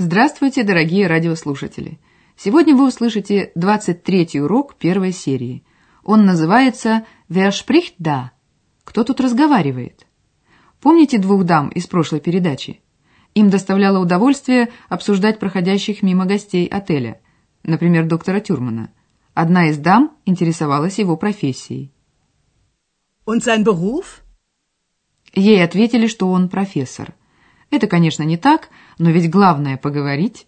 Здравствуйте, дорогие радиослушатели! Сегодня вы услышите 23-й урок первой серии. Он называется «Wer spricht da?» «Кто тут разговаривает?» Помните двух дам из прошлой передачи? Им доставляло удовольствие обсуждать проходящих мимо гостей отеля, например, доктора Тюрмана. Одна из дам интересовалась его профессией. Und sein Beruf? Ей ответили, что он профессор. Это, конечно, не так, но ведь главное — поговорить.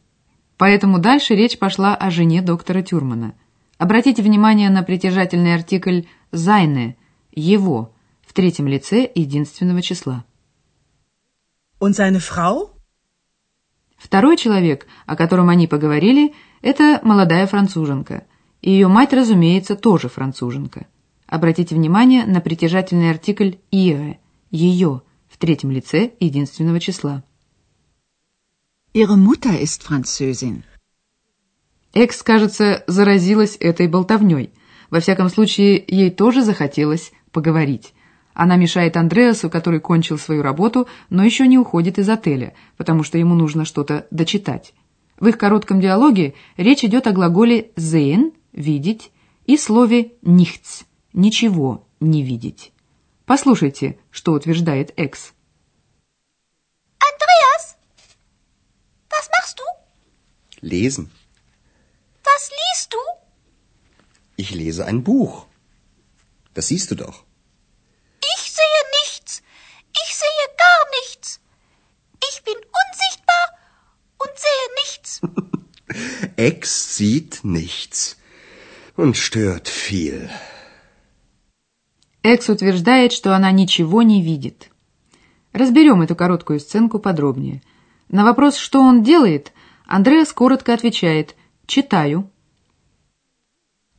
Поэтому дальше речь пошла о жене доктора Тюрмана. Обратите внимание на притяжательный артикль «зайне» — «его» в третьем лице единственного числа. Und seine Frau? Второй человек, о котором они поговорили, это молодая француженка. И ее мать, разумеется, тоже француженка. Обратите внимание на притяжательный артикль «ihre» — «ее» в третьем лице единственного числа. Ihre Mutter ist Französin. Экс, кажется, заразилась этой болтовней. Во всяком случае, ей тоже захотелось поговорить. Она мешает Андреасу, который кончил свою работу, но еще не уходит из отеля, потому что ему нужно что-то дочитать. В их коротком диалоге речь идет о глаголе «sehen» — «видеть» и слове «nichts» — «ничего не видеть». Послушайте, что утверждает Экс. Andreas, was machst du? Lesen. Was liest du? Ich lese ein Buch. Das siehst du doch. Ich sehe nichts. Ich sehe gar nichts. Ich bin unsichtbar und sehe nichts. Ex sieht nichts und stört viel. Экс утверждает, что она ничего не видит. Разберем эту короткую сценку подробнее. На вопрос, что он делает, Андреас коротко отвечает «читаю».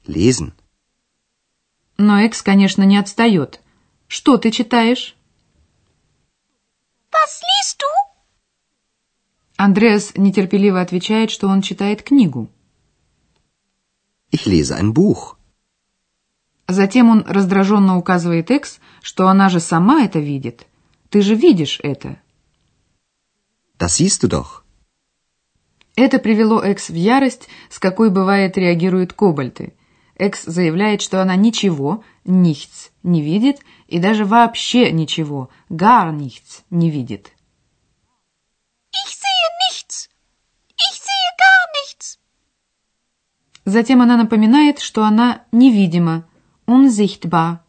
Lesen. Но Экс, конечно, не отстает. «Что ты читаешь?» Was liest du? Андреас нетерпеливо отвечает, что он читает книгу. Ich lese ein Buch. Затем он раздраженно указывает Экс, что она же сама это видит. Ты же видишь это. Das siehst du doch. Это привело Экс в ярость, с какой бывает реагируют кобальты. Экс заявляет, что она ничего, nichts, не видит и даже вообще ничего, gar nichts, не видит. Ich sehe nichts. Ich sehe gar nichts. Затем она напоминает, что она невидима, unsichtbar.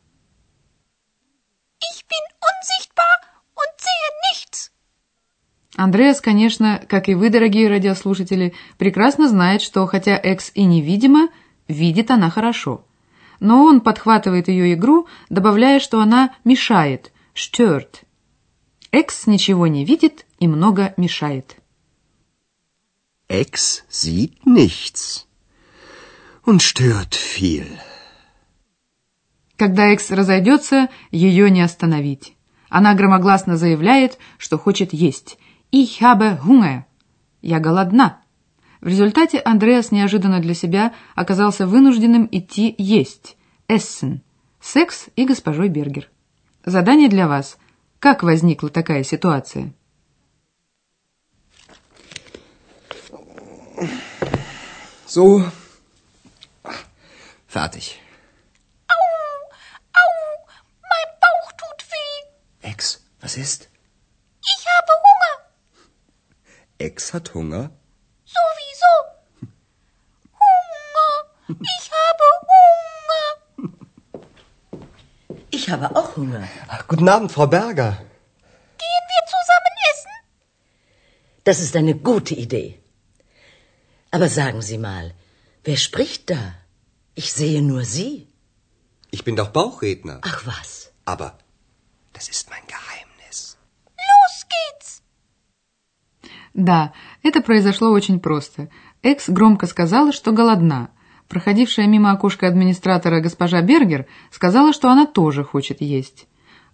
Ich bin unsichtbar und sehe nichts. Андреас, конечно, как и вы, дорогие радиослушатели, прекрасно знает, что хотя Экс и невидима, видит она хорошо. Но он подхватывает ее игру, добавляя, что она мешает, stört. Экс ничего не видит и много мешает. Ex sieht nichts und stört viel. Когда Экс разойдется, ее не остановить. Она громогласно заявляет, что хочет есть. «Ich habe Hunger» – «Я голодна». В результате Андреас неожиданно для себя оказался вынужденным идти есть. Essen – секс и госпожой Бергер. Задание для вас. Как возникла такая ситуация? So. Fertig. Au, au, mein Bauch tut weh. Ex, was ist? Ich habe. Ex hat Hunger? Sowieso. Hunger. Ich habe Hunger. Ich habe auch Hunger. Ach, guten Abend, Frau Berger. Gehen wir zusammen essen? Das ist eine gute Idee. Aber sagen Sie mal, wer spricht da? Ich sehe nur Sie. Ich bin doch Bauchredner. Ach was. Aber das ist mein Geheimnis. Да, это произошло очень просто. Экс громко сказала, что голодна. Проходившая мимо окошка администратора госпожа Бергер сказала, что она тоже хочет есть.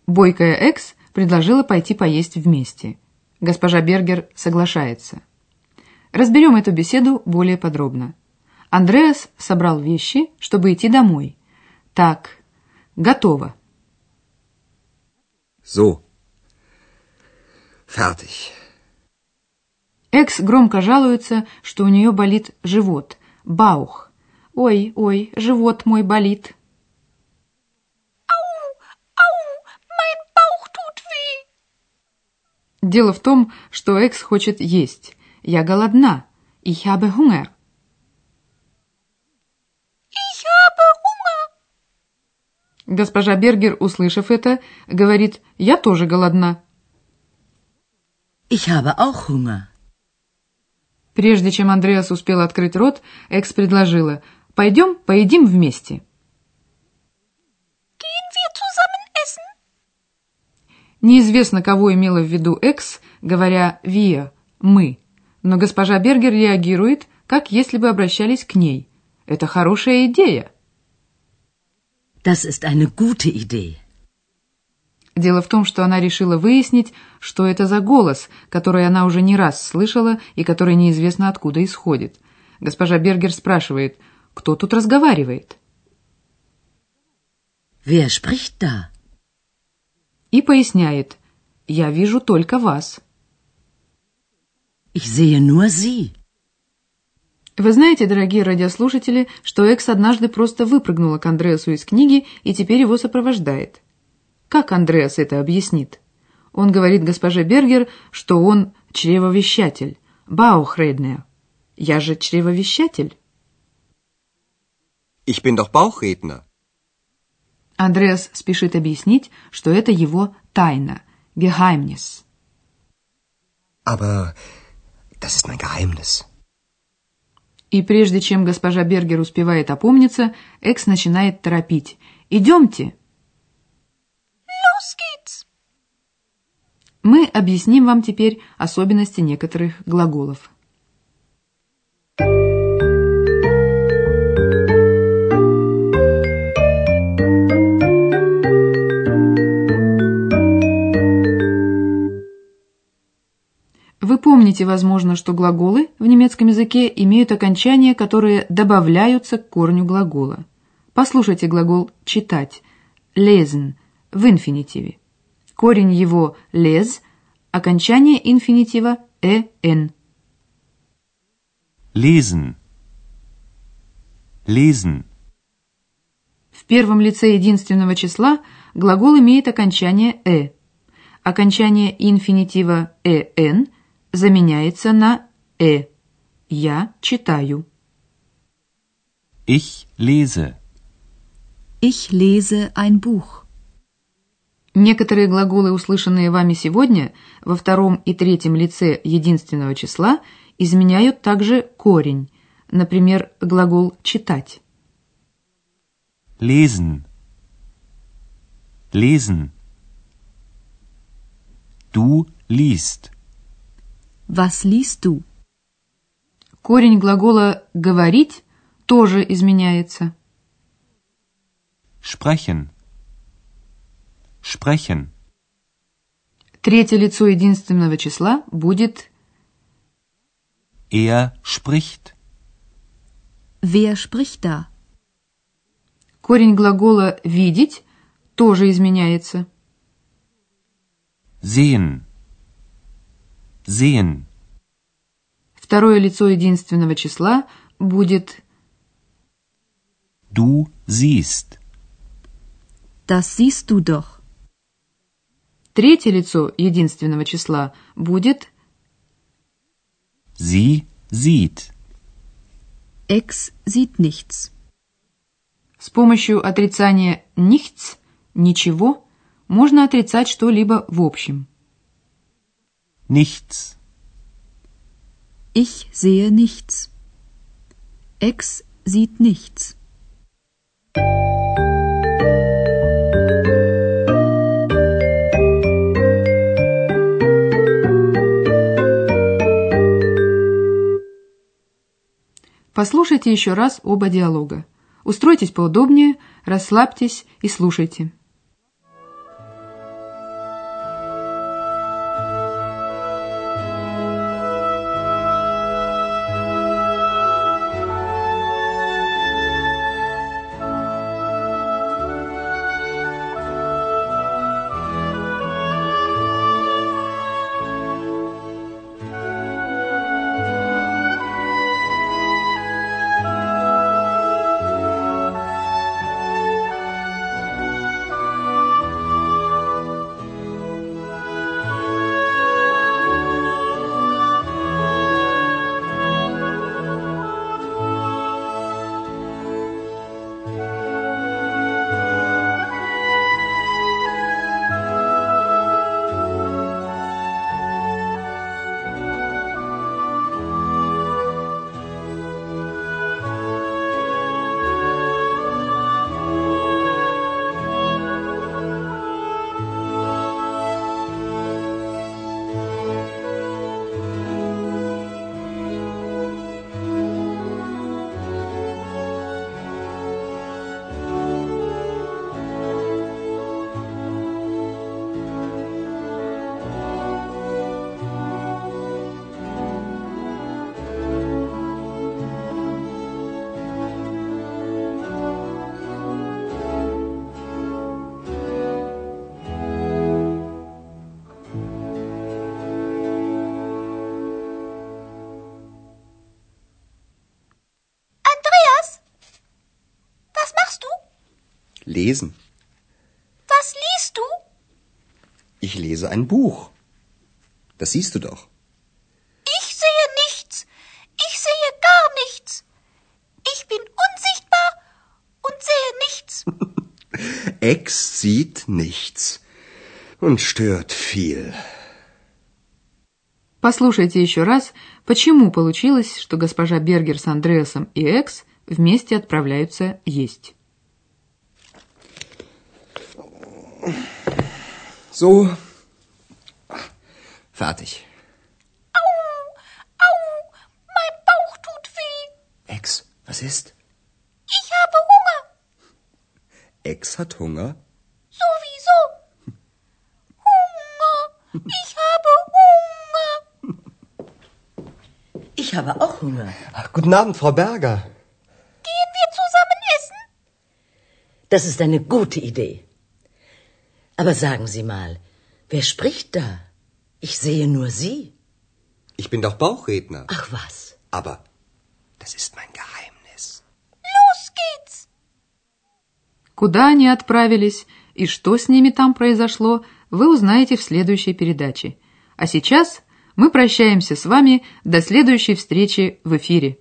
Бойкая Экс предложила пойти поесть вместе. Госпожа Бергер соглашается. Разберем эту беседу более подробно. Андреас собрал вещи, чтобы идти домой. Так, готово. So. Fertig. Экс громко жалуется, что у нее болит живот. Баух. Ой, ой, живот мой болит. Au, au, mein Bauch tut weh. Дело в том, что Экс хочет есть. Я голодна. Ich habe Hunger. Ich habe Hunger. Госпожа Бергер, услышав это, говорит, я тоже голодна. Ich habe auch Hunger. Прежде чем Андреас успел открыть рот, Экс предложила, пойдем поедим вместе. Gehen wir zusammen essen? Неизвестно, кого имела в виду Экс, говоря «wir», «мы», но госпожа Бергер реагирует, как если бы обращались к ней. Это хорошая идея. Das ist eine gute Idee. Дело в том, что она решила выяснить, что это за голос, который она уже не раз слышала и который неизвестно откуда исходит. Госпожа Бергер спрашивает, кто тут разговаривает? Wer spricht da? И поясняет, я вижу только вас. Ich sehe nur Sie. Вы знаете, дорогие радиослушатели, что Экс однажды просто выпрыгнула к Андреасу из книги и теперь его сопровождает. Как Андреас это объяснит? Он говорит госпоже Бергер, что он чревовещатель, Баухреднер. Я же чревовещатель. Ich bin doch Bauchredner. Андреас спешит объяснить, что это его тайна, Geheimnis. Aber das ist mein Geheimnis. И прежде чем госпожа Бергер успевает опомниться, Экс начинает торопить. «Идемте!» Los geht's. Мы объясним вам теперь особенности некоторых глаголов. Вы помните, возможно, что глаголы в немецком языке имеют окончания, которые добавляются к корню глагола. Послушайте глагол «читать» – lesen в инфинитиве. Корень его «les», окончание инфинитива «en». Lesen. Lesen. В первом лице единственного числа глагол имеет окончание «э». Окончание инфинитива «en» заменяется на «э». Я читаю. Ich lese. Ich lese ein Buch. Некоторые глаголы, услышанные вами сегодня, во втором и третьем лице единственного числа, изменяют также корень. Например, глагол «читать». Lesen. Lesen. Du liest. Was liest du? Корень глагола «говорить» тоже изменяется. Sprechen. Sprechen. Третье лицо единственного числа будет Er spricht. Wer spricht da? корень глагола «видеть» тоже изменяется. Sehen. Sehen. Второе лицо единственного числа будет Du siehst. Das siehst du doch. Третье лицо единственного числа будет Sie sieht. Ex sieht nichts. с помощью отрицания «nichts» – «ничего» можно отрицать что-либо в общем. Nichts. Ich sehe nichts. Ex sieht nichts. Послушайте еще раз оба диалога. Устройтесь поудобнее, расслабьтесь и слушайте. Lesen. Was liest du? Ich lese ein Buch. Das siehst du doch. Ich sehe nichts. Ich sehe gar nichts. Ich bin unsichtbar und sehe nichts. Ex sieht nichts und stört viel. Послушайте еще раз, почему получилось, что госпожа Бергер с Андреасом и Экс вместе отправляются есть. So. Fertig. Au, mein Bauch tut weh. Ex, was ist? Ich habe Hunger. Ex hat Hunger? Sowieso. Hunger. Ich habe Hunger. Ich habe auch Hunger. Ach, guten Abend, Frau Berger. Gehen wir zusammen essen? Das ist eine gute Idee. Aber sagen Sie mal, wer spricht da? Ich sehe nur Sie. Ich bin doch Bauchredner. Ach was. Aber das ist mein Geheimnis. Los geht's. Куда они отправились и что с ними там произошло, вы узнаете в следующей передаче. А сейчас мы прощаемся с вами до следующей встречи в эфире.